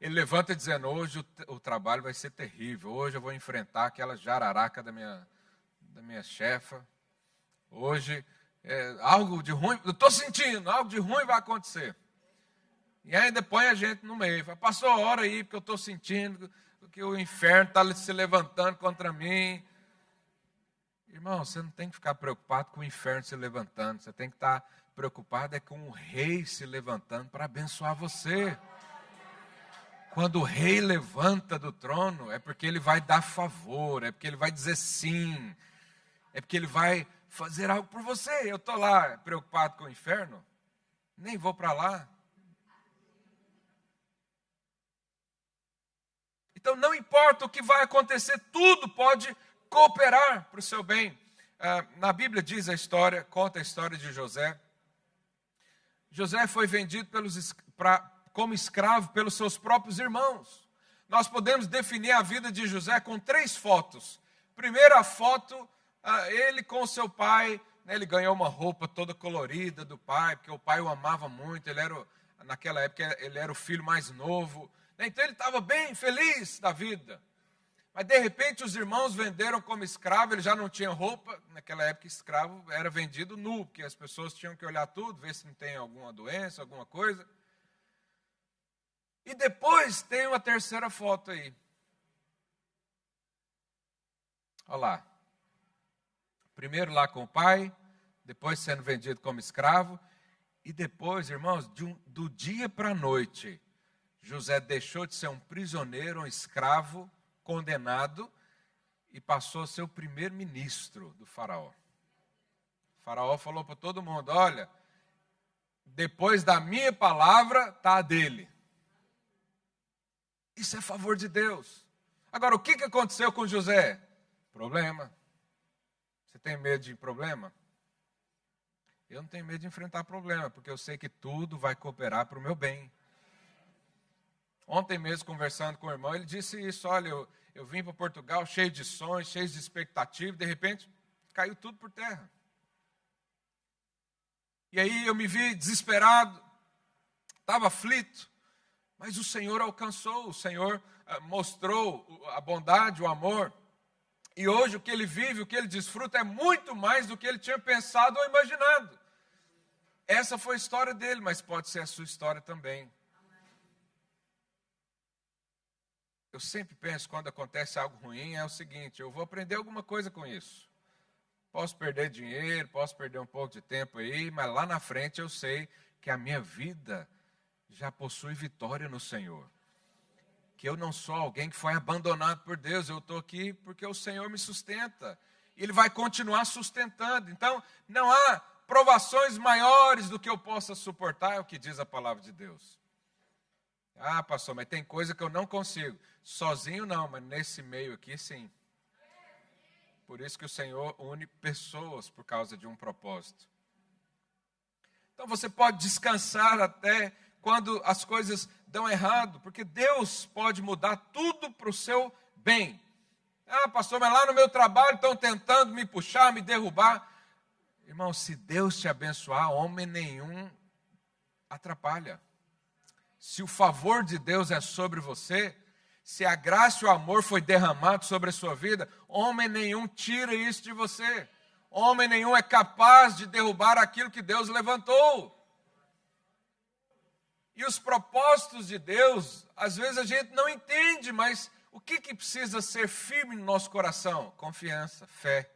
Ele levanta dizendo: hoje o, o, trabalho vai ser terrível. Hoje eu vou enfrentar aquela jararaca da minha, da minha chefa. Hoje é, algo de ruim, eu estou sentindo, algo de ruim vai acontecer. E ainda põe a gente no meio. Fala, Passou a hora aí, porque eu estou sentindo que o inferno está se levantando contra mim. Irmão, você não tem que ficar preocupado com o inferno se levantando. Você tem que estar tá preocupado é com o rei se levantando para abençoar você. Quando o rei levanta do trono, é porque ele vai dar favor, é porque ele vai dizer sim, é porque ele vai fazer algo por você. Eu estou lá preocupado com o inferno, nem vou para lá. Então, não importa o que vai acontecer, tudo pode cooperar para o seu bem. Ah, na Bíblia diz a história, conta a história de José. José foi vendido pelos, pra, como escravo pelos seus próprios irmãos. Nós podemos definir a vida de José com três fotos. Primeira foto, ele com seu pai, né, ele ganhou uma roupa toda colorida do pai, porque o pai o amava muito, ele era, naquela época, ele era o filho mais novo. Né, então ele estava bem feliz da vida. Mas de repente os irmãos venderam como escravo, ele já não tinha roupa. Naquela época, escravo era vendido nu, porque as pessoas tinham que olhar tudo, ver se não tem alguma doença, alguma coisa. E depois tem uma terceira foto aí. Olha lá. Primeiro lá com o pai, depois sendo vendido como escravo. E depois, irmãos, de um, do dia para a noite, José deixou de ser um prisioneiro, um escravo, condenado e passou a ser o primeiro-ministro do Faraó. O faraó falou para todo mundo: olha, depois da minha palavra, está a dele. Isso é favor de Deus. Agora, o que, que aconteceu com José? Problema. Tem medo de problema? Eu não tenho medo de enfrentar problema, porque eu sei que tudo vai cooperar para o meu bem. Ontem mesmo, conversando com o irmão, ele disse isso: olha, eu, eu vim para Portugal cheio de sonhos, cheio de expectativas, de repente caiu tudo por terra. E aí eu me vi desesperado, estava aflito, mas o Senhor alcançou, o Senhor ah, mostrou a bondade, o amor. E hoje o que ele vive, o que ele desfruta é muito mais do que ele tinha pensado ou imaginado. Essa foi a história dele, mas pode ser a sua história também. eu sempre penso quando acontece algo ruim é o seguinte: eu vou aprender alguma coisa com isso. Posso perder dinheiro, posso perder um pouco de tempo aí, mas lá na frente eu sei que a minha vida já possui vitória no Senhor. Que eu não sou alguém que foi abandonado por Deus, eu estou aqui porque o Senhor me sustenta. Ele vai continuar sustentando. Então, não há provações maiores do que eu possa suportar, é o que diz a palavra de Deus. Ah, pastor, mas tem coisa que eu não consigo. Sozinho não, mas nesse meio aqui sim. Por isso que o Senhor une pessoas por causa de um propósito. Então você pode descansar até quando as coisas dão errado, porque Deus pode mudar tudo para o seu bem. Ah, pastor, mas lá no meu trabalho estão tentando me puxar, me derrubar. Irmão, se Deus te abençoar, homem nenhum atrapalha se o favor de Deus é sobre você, se a graça e o amor foi derramado sobre a sua vida, homem nenhum tira isso de você. Homem nenhum é capaz de derrubar aquilo que Deus levantou. E os propósitos de Deus, às vezes a gente não entende, mas o que, que precisa ser firme no nosso coração? Confiança, fé,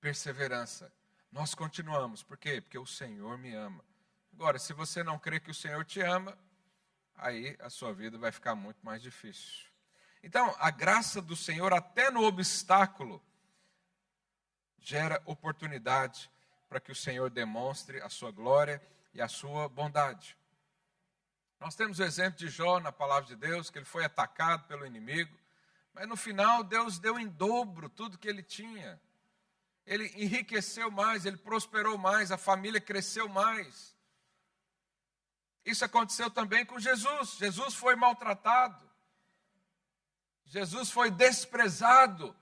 perseverança. Nós continuamos, por quê? Porque o Senhor me ama. Agora, se você não crê que o Senhor te ama, aí a sua vida vai ficar muito mais difícil. Então, a graça do Senhor, até no obstáculo, gera oportunidade para que o Senhor demonstre a sua glória e a sua bondade. Nós temos o exemplo de Jó na palavra de Deus, que ele foi atacado pelo inimigo, mas no final Deus deu em dobro tudo que ele tinha. Ele enriqueceu mais, ele prosperou mais, a família cresceu mais. Isso aconteceu também com Jesus. Jesus foi maltratado. Jesus foi desprezado,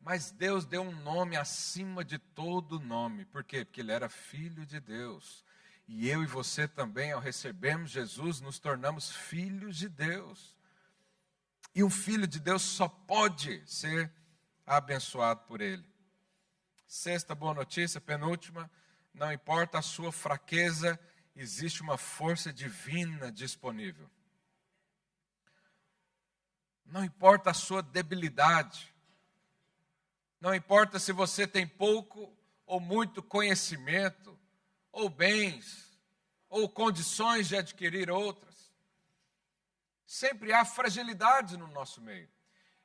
mas Deus deu um nome acima de todo nome. Por quê? Porque ele era filho de Deus. E eu e você também, ao recebermos Jesus, nos tornamos filhos de Deus. E um filho de Deus só pode ser abençoado por Ele. Sexta boa notícia, penúltima: não importa a sua fraqueza, existe uma força divina disponível. Não importa a sua debilidade, não importa se você tem pouco ou muito conhecimento, ou bens, ou condições de adquirir outras. Sempre há fragilidades no nosso meio.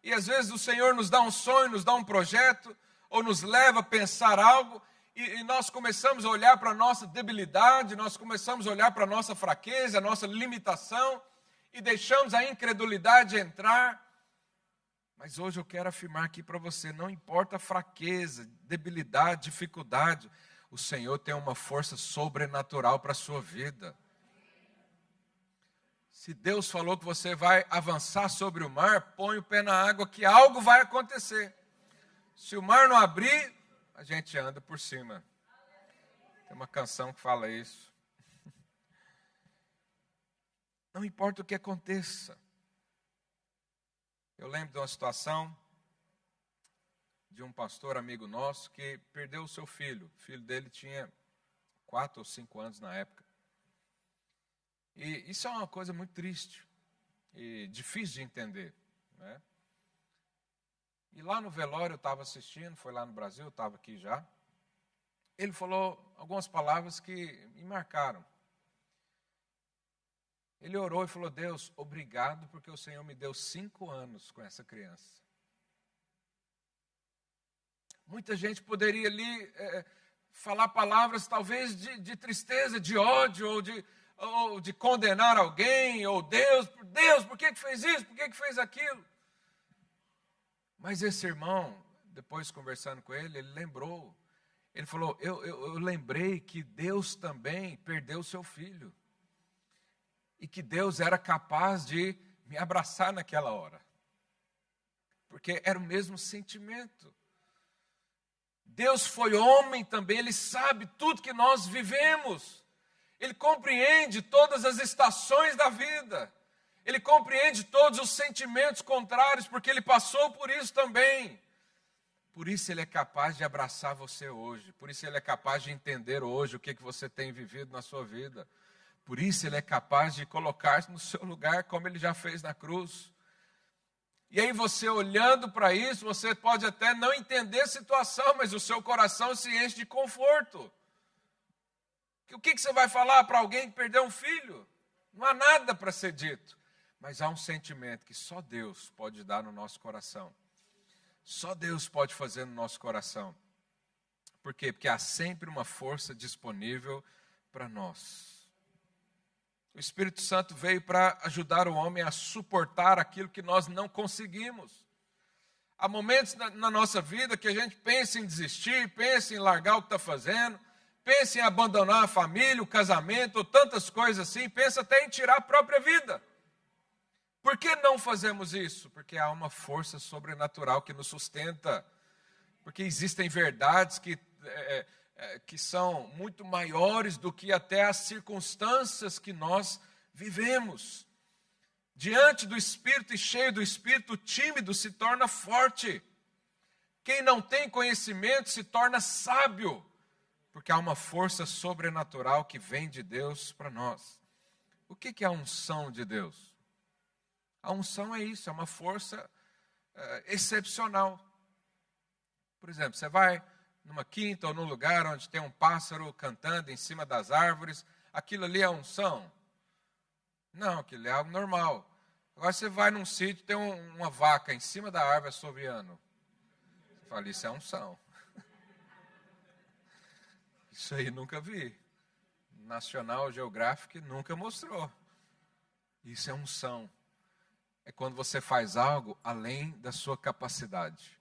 E às vezes o Senhor nos dá um sonho, nos dá um projeto, ou nos leva a pensar algo, e, e nós começamos a olhar para a nossa debilidade, nós começamos a olhar para a nossa fraqueza, a nossa limitação, e deixamos a incredulidade entrar. Mas hoje eu quero afirmar aqui para você: não importa a fraqueza, debilidade, dificuldade, o Senhor tem uma força sobrenatural para a sua vida. Se Deus falou que você vai avançar sobre o mar, põe o pé na água que algo vai acontecer. Se o mar não abrir, a gente anda por cima. Tem uma canção que fala isso. Não importa o que aconteça. Eu lembro de uma situação de um pastor amigo nosso que perdeu o seu filho. O filho dele tinha quatro ou cinco anos na época. E isso é uma coisa muito triste e difícil de entender. Né? E lá no velório eu estava assistindo, foi lá no Brasil, estava aqui já. Ele falou algumas palavras que me marcaram. Ele orou e falou: Deus, obrigado porque o Senhor me deu cinco anos com essa criança. Muita gente poderia ali é, falar palavras talvez de, de, tristeza, de ódio, ou de, ou de condenar alguém, ou Deus, Deus, por que, que fez isso? Por que, que fez aquilo? Mas esse irmão, depois conversando com ele, ele lembrou. Ele falou: eu, eu, eu lembrei que Deus também perdeu seu filho. E que Deus era capaz de me abraçar naquela hora. Porque era o mesmo sentimento. Deus foi homem também, ele sabe tudo que nós vivemos. Ele compreende todas as estações da vida. Ele compreende todos os sentimentos contrários, porque ele passou por isso também. Por isso ele é capaz de abraçar você hoje. Por isso ele é capaz de entender hoje o que, que você tem vivido na sua vida. Por isso ele é capaz de colocar no seu lugar, como ele já fez na cruz. E aí você olhando para isso, você pode até não entender a situação, mas o seu coração se enche de conforto. O que, que você vai falar para alguém que perdeu um filho? Não há nada para ser dito. Mas há um sentimento que só Deus pode dar no nosso coração. Só Deus pode fazer no nosso coração. Por quê? Porque há sempre uma força disponível para nós. O Espírito Santo veio para ajudar o homem a suportar aquilo que nós não conseguimos. Há momentos na, nossa vida que a gente pensa em desistir, pensa em largar o que está fazendo, pensa em abandonar a família, o casamento, ou tantas coisas assim, pensa até em tirar a própria vida. Por que não fazemos isso? Porque há uma força sobrenatural que nos sustenta. Porque existem verdades que é, é, que são muito maiores do que até as circunstâncias que nós vivemos. Diante do Espírito e cheio do Espírito, tímido se torna forte. Quem não tem conhecimento se torna sábio, porque há uma força sobrenatural que vem de Deus para nós. O que é a unção de Deus? A unção é isso, é uma força é, excepcional. Por exemplo, você vai numa quinta ou num lugar onde tem um pássaro cantando em cima das árvores, aquilo ali é unção? Não, aquilo é algo normal. Agora você vai num sítio, tem um, uma vaca em cima da árvore assoviando. Você isso é unção. Isso aí nunca vi. National Geographic nunca mostrou. Isso é unção. É quando você faz algo além da sua capacidade.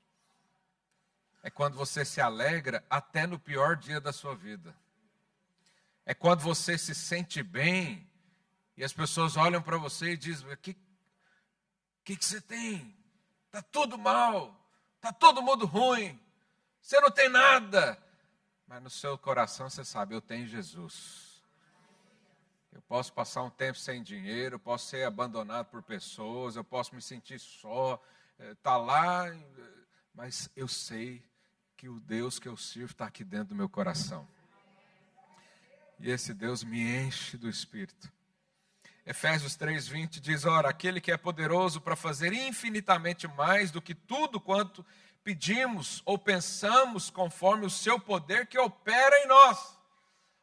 É quando você se alegra até no pior dia da sua vida. É quando você se sente bem e as pessoas olham para você e dizem: O que, que, que você tem? Está tudo mal, está todo mundo ruim, você não tem nada. Mas no seu coração você sabe: Eu tenho Jesus. Eu posso passar um tempo sem dinheiro, posso ser abandonado por pessoas, eu posso me sentir só, está eh, lá, mas eu sei que o Deus que eu sirvo está aqui dentro do meu coração. E esse Deus me enche do Espírito. Efésios 3:20 diz: Ora, aquele que é poderoso para fazer infinitamente mais do que tudo quanto pedimos ou pensamos, conforme o seu poder que opera em nós.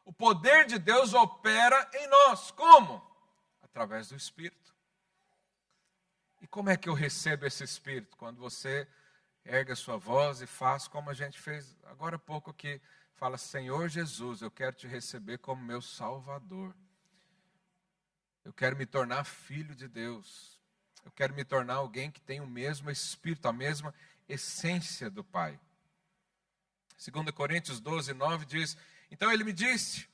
O poder de Deus opera em nós. Como? Através do Espírito. E como é que eu recebo esse Espírito? Quando você ergue a sua voz e faz como a gente fez agora há pouco aqui. Fala, Senhor Jesus, eu quero te receber como meu Salvador. Eu quero me tornar filho de Deus. Eu quero me tornar alguém que tem o mesmo espírito, a mesma essência do Pai. 2 Coríntios 12, 9 diz: Então ele me disse: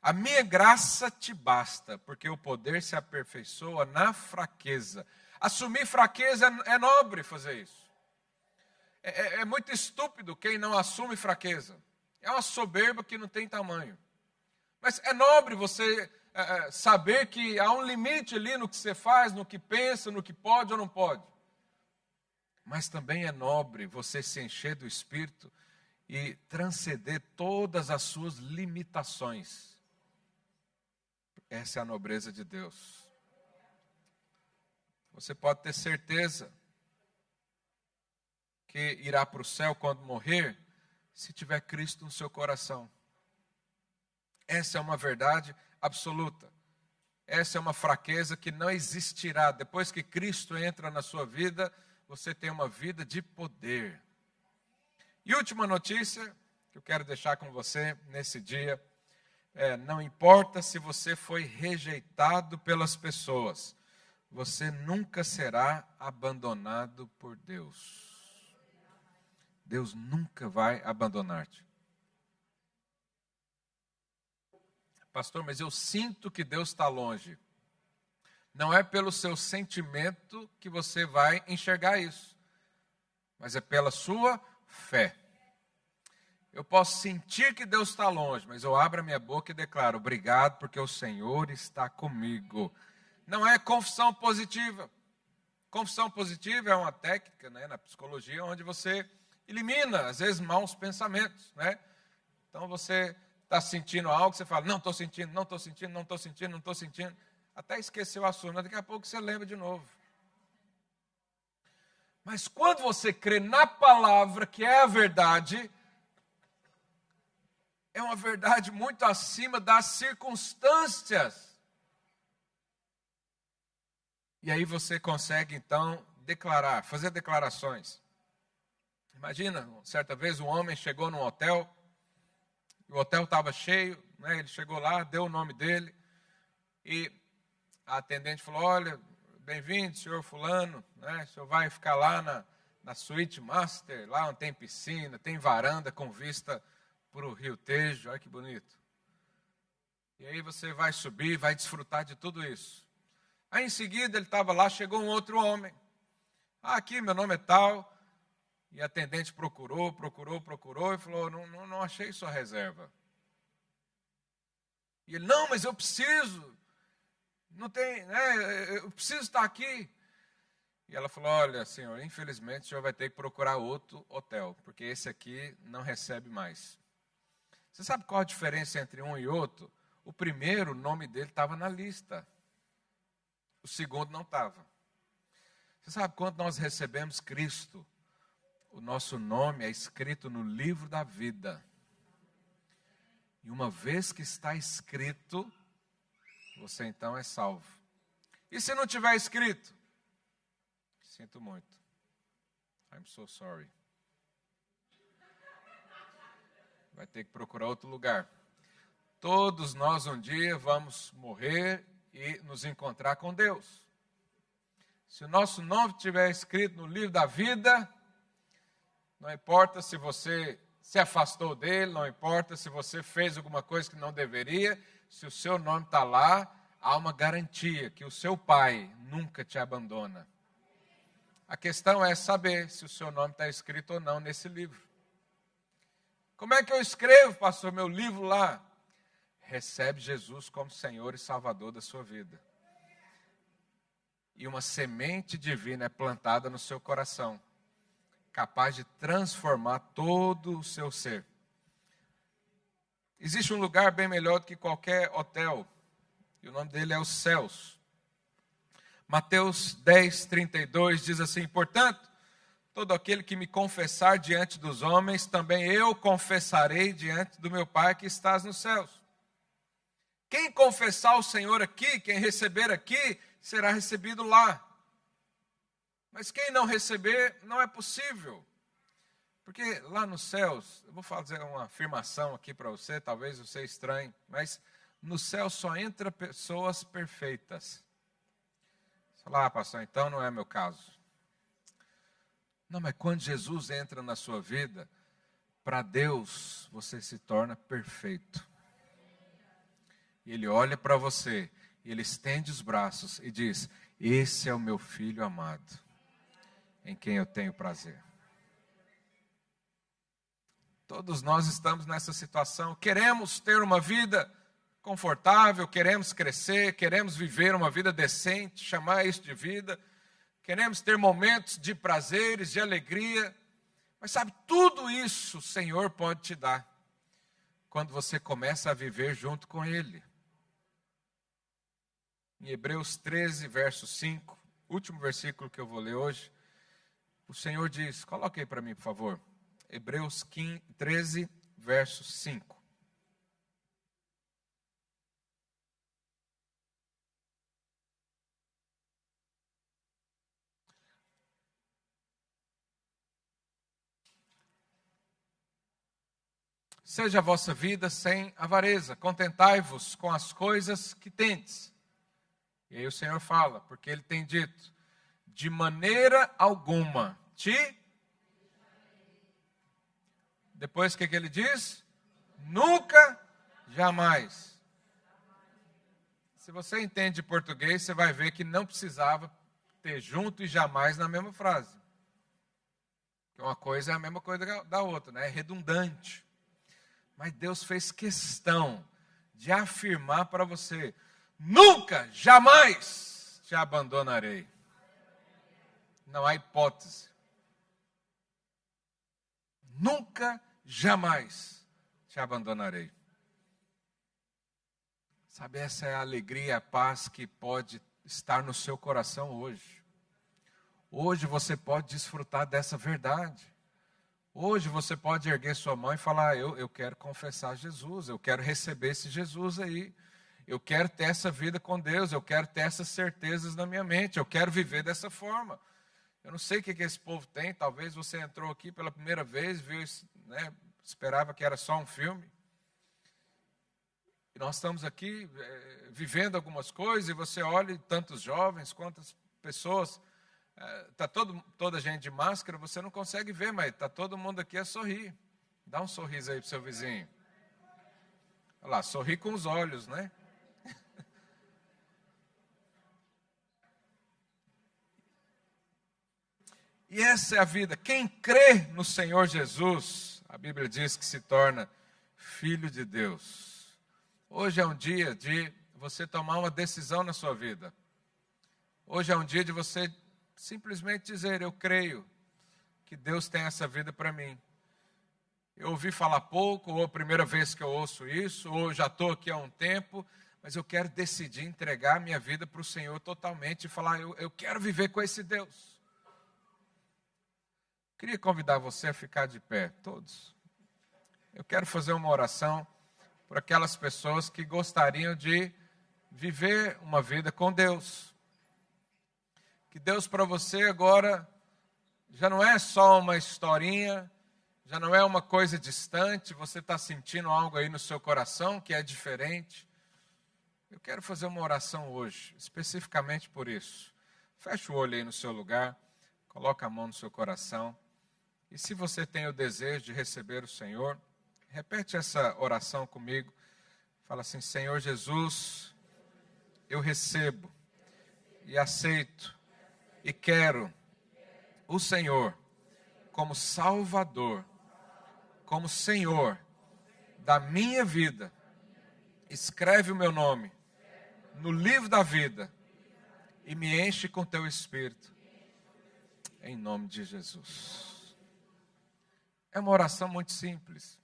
A minha graça te basta, porque o poder se aperfeiçoa na fraqueza. Assumir fraqueza é nobre fazer isso. É, é, é muito estúpido quem não assume fraqueza. É uma soberba que não tem tamanho. Mas é nobre você é, é, saber que há um limite ali no que você faz, no que pensa, no que pode ou não pode. Mas também é nobre você se encher do Espírito e transcender todas as suas limitações. Essa é a nobreza de Deus. Você pode ter certeza que irá para o céu quando morrer, se tiver Cristo no seu coração. Essa é uma verdade absoluta. Essa é uma fraqueza que não existirá. Depois que Cristo entra na sua vida, você tem uma vida de poder. E última notícia que eu quero deixar com você nesse dia é: não importa se você foi rejeitado pelas pessoas, você nunca será abandonado por Deus. Deus nunca vai abandonar-te. Pastor, mas eu sinto que Deus está longe. Não é pelo seu sentimento que você vai enxergar isso, mas é pela sua fé. Eu posso sentir que Deus está longe, mas eu abro a minha boca e declaro: obrigado, porque o Senhor está comigo. Não é confissão positiva. Confissão positiva é uma técnica né, na psicologia onde você elimina, às vezes, maus pensamentos, né? Então você está sentindo algo, você fala, não estou sentindo, não estou sentindo, não estou sentindo, não estou sentindo. Até esqueceu o assunto, daqui a pouco você lembra de novo. Mas quando você crê na palavra, que é a verdade, é uma verdade muito acima das circunstâncias. E aí você consegue então declarar, fazer declarações. Imagina, certa vez um homem chegou num hotel, o hotel estava cheio, né, ele chegou lá, deu o nome dele, e a atendente falou: Olha, bem-vindo, senhor Fulano, né, o senhor vai ficar lá na, na suíte master, lá onde tem piscina, tem varanda com vista para o Rio Tejo, olha que bonito. E aí você vai subir, vai desfrutar de tudo isso. Aí em seguida ele estava lá, chegou um outro homem. Ah, aqui meu nome é tal, e a atendente procurou, procurou, procurou e falou: não, não, não achei sua reserva. E ele: Não, mas eu preciso. Não tem, né? Eu preciso estar aqui. E ela falou: Olha, senhor, infelizmente o senhor vai ter que procurar outro hotel, porque esse aqui não recebe mais. Você sabe qual a diferença entre um e outro? O primeiro, o nome dele estava na lista. O segundo não estava. Você sabe quando nós recebemos Cristo? O nosso nome é escrito no livro da vida. E uma vez que está escrito, você então é salvo. E se não tiver escrito? Sinto muito. I'm so sorry. Vai ter que procurar outro lugar. Todos nós um dia vamos morrer e nos encontrar com Deus. Se o nosso nome estiver escrito no livro da vida, não importa se você se afastou dele, não importa se você fez alguma coisa que não deveria, se o seu nome está lá, há uma garantia que o seu pai nunca te abandona. A questão é saber se o seu nome está escrito ou não nesse livro. Como é que eu escrevo, pastor, meu livro lá? Recebe Jesus como Senhor e Salvador da sua vida. E uma semente divina é plantada no seu coração capaz de transformar todo o seu ser. Existe um lugar bem melhor do que qualquer hotel, e o nome dele é os céus. Mateus 10, 32 diz assim: Portanto, todo aquele que me confessar diante dos homens, também eu confessarei diante do meu Pai que estás nos céus. Quem confessar o Senhor aqui, quem receber aqui, será recebido lá. Mas quem não receber, não é possível. Porque lá nos céus, eu vou fazer uma afirmação aqui para você, talvez você estranhe, mas no céu só entra pessoas perfeitas. Falar, ah, pastor, então não é meu caso. Não, mas quando Jesus entra na sua vida, para Deus você se torna perfeito. Ele olha para você, Ele estende os braços e diz: Esse é o meu filho amado em quem eu tenho prazer. Todos nós estamos nessa situação. Queremos ter uma vida confortável, queremos crescer, queremos viver uma vida decente, chamar isso de vida. Queremos ter momentos de prazeres, de alegria. Mas sabe, tudo isso o Senhor pode te dar quando você começa a viver junto com Ele. Em Hebreus 13, verso 5, último versículo que eu vou ler hoje, o Senhor diz, coloque aí para mim, por favor. Hebreus 15, 13, verso 5. Seja a vossa vida sem avareza, contentai-vos com as coisas que tendes. E aí o Senhor fala, porque Ele tem dito: de maneira alguma te. Depois o que, que ele diz? Nunca, jamais. Se você entende português, você vai ver que não precisava ter junto e jamais na mesma frase. Uma coisa é a mesma coisa da outra, né? É redundante. Mas Deus fez questão de afirmar para você: nunca, jamais te abandonarei. Não há hipótese. Nunca, jamais te abandonarei. Sabe, essa é a alegria, a paz que pode estar no seu coração hoje. Hoje você pode desfrutar dessa verdade. Hoje você pode erguer sua mão e falar: eu, eu quero confessar Jesus, eu quero receber esse Jesus aí. Eu quero ter essa vida com Deus, eu quero ter essas certezas na minha mente, eu quero viver dessa forma. Eu não sei o que, que esse povo tem, talvez você entrou aqui pela primeira vez, viu, né, esperava que era só um filme. E nós estamos aqui é, vivendo algumas coisas, e você olha tantos jovens, quantas pessoas, está é, todo, toda gente de máscara, você não consegue ver, mas está todo mundo aqui a sorrir. Dá um sorriso aí para o seu vizinho. Olha lá, sorri com os olhos, né? E essa é a vida. Quem crê no Senhor Jesus, a Bíblia diz que se torna filho de Deus. Hoje é um dia de você tomar uma decisão na sua vida. Hoje é um dia de você simplesmente dizer: Eu creio que Deus tem essa vida para mim. Eu ouvi falar pouco, ou a primeira vez que eu ouço isso, ou já estou aqui há um tempo, mas eu quero decidir entregar minha vida para o Senhor totalmente e falar: eu, eu quero viver com esse Deus. Queria convidar você a ficar de pé, todos. Eu quero fazer uma oração por aquelas pessoas que gostariam de viver uma vida com Deus. Que Deus para você agora já não é só uma historinha, já não é uma coisa distante, você está sentindo algo aí no seu coração que é diferente. Eu quero fazer uma oração hoje, especificamente por isso. Feche o olho aí no seu lugar, coloca a mão no seu coração. E se você tem o desejo de receber o Senhor, repete essa oração comigo. Fala assim: Senhor Jesus, eu recebo e aceito e quero o Senhor como Salvador, como Senhor da minha vida. Escreve o meu nome no livro da vida e me enche com teu espírito. Em nome de Jesus. É uma oração muito simples.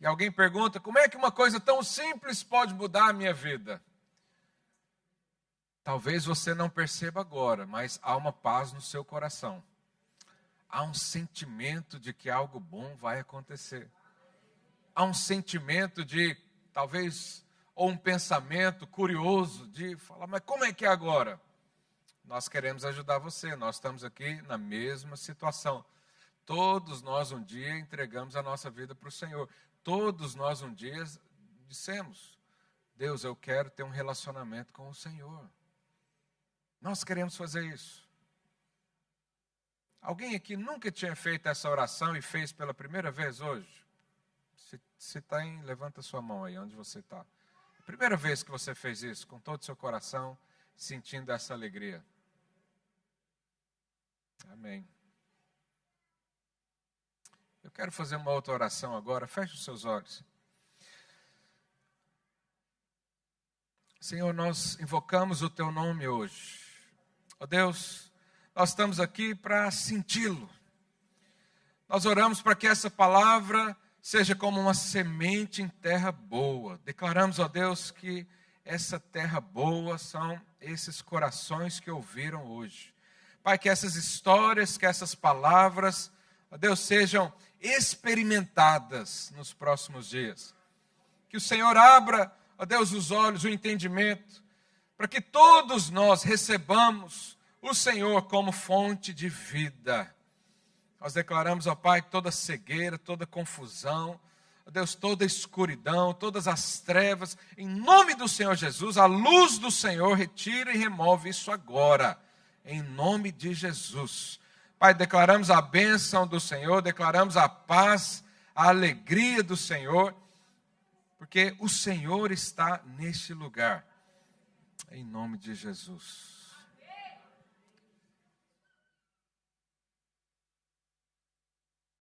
E alguém pergunta: como é que uma coisa tão simples pode mudar a minha vida? Talvez você não perceba agora, mas há uma paz no seu coração. Há um sentimento de que algo bom vai acontecer. Há um sentimento de talvez ou um pensamento curioso de falar, mas como é que é agora? Nós queremos ajudar você, nós estamos aqui na mesma situação. Todos nós um dia entregamos a nossa vida para o Senhor. Todos nós um dia dissemos: Deus, eu quero ter um relacionamento com o Senhor. Nós queremos fazer isso. Alguém aqui nunca tinha feito essa oração e fez pela primeira vez hoje? Se está em, levanta sua mão aí, onde você está. Primeira vez que você fez isso, com todo o seu coração, sentindo essa alegria. Amém. Eu quero fazer uma outra oração agora. Feche os seus olhos. Senhor, nós invocamos o teu nome hoje. Ó oh Deus, nós estamos aqui para senti-lo. Nós oramos para que essa palavra seja como uma semente em terra boa. Declaramos, ó Deus, que essa terra boa são esses corações que ouviram hoje. Pai, que essas histórias, que essas palavras, ó Deus, sejam experimentadas nos próximos dias. Que o Senhor abra, ó Deus, os olhos, o entendimento, para que todos nós recebamos o Senhor como fonte de vida nós declaramos, ó Pai, toda cegueira, toda confusão, ó Deus, toda escuridão, todas as trevas, em nome do Senhor Jesus, a luz do Senhor retira e remove isso agora, em nome de Jesus. Pai, declaramos a bênção do Senhor, declaramos a paz, a alegria do Senhor, porque o Senhor está neste lugar, em nome de Jesus.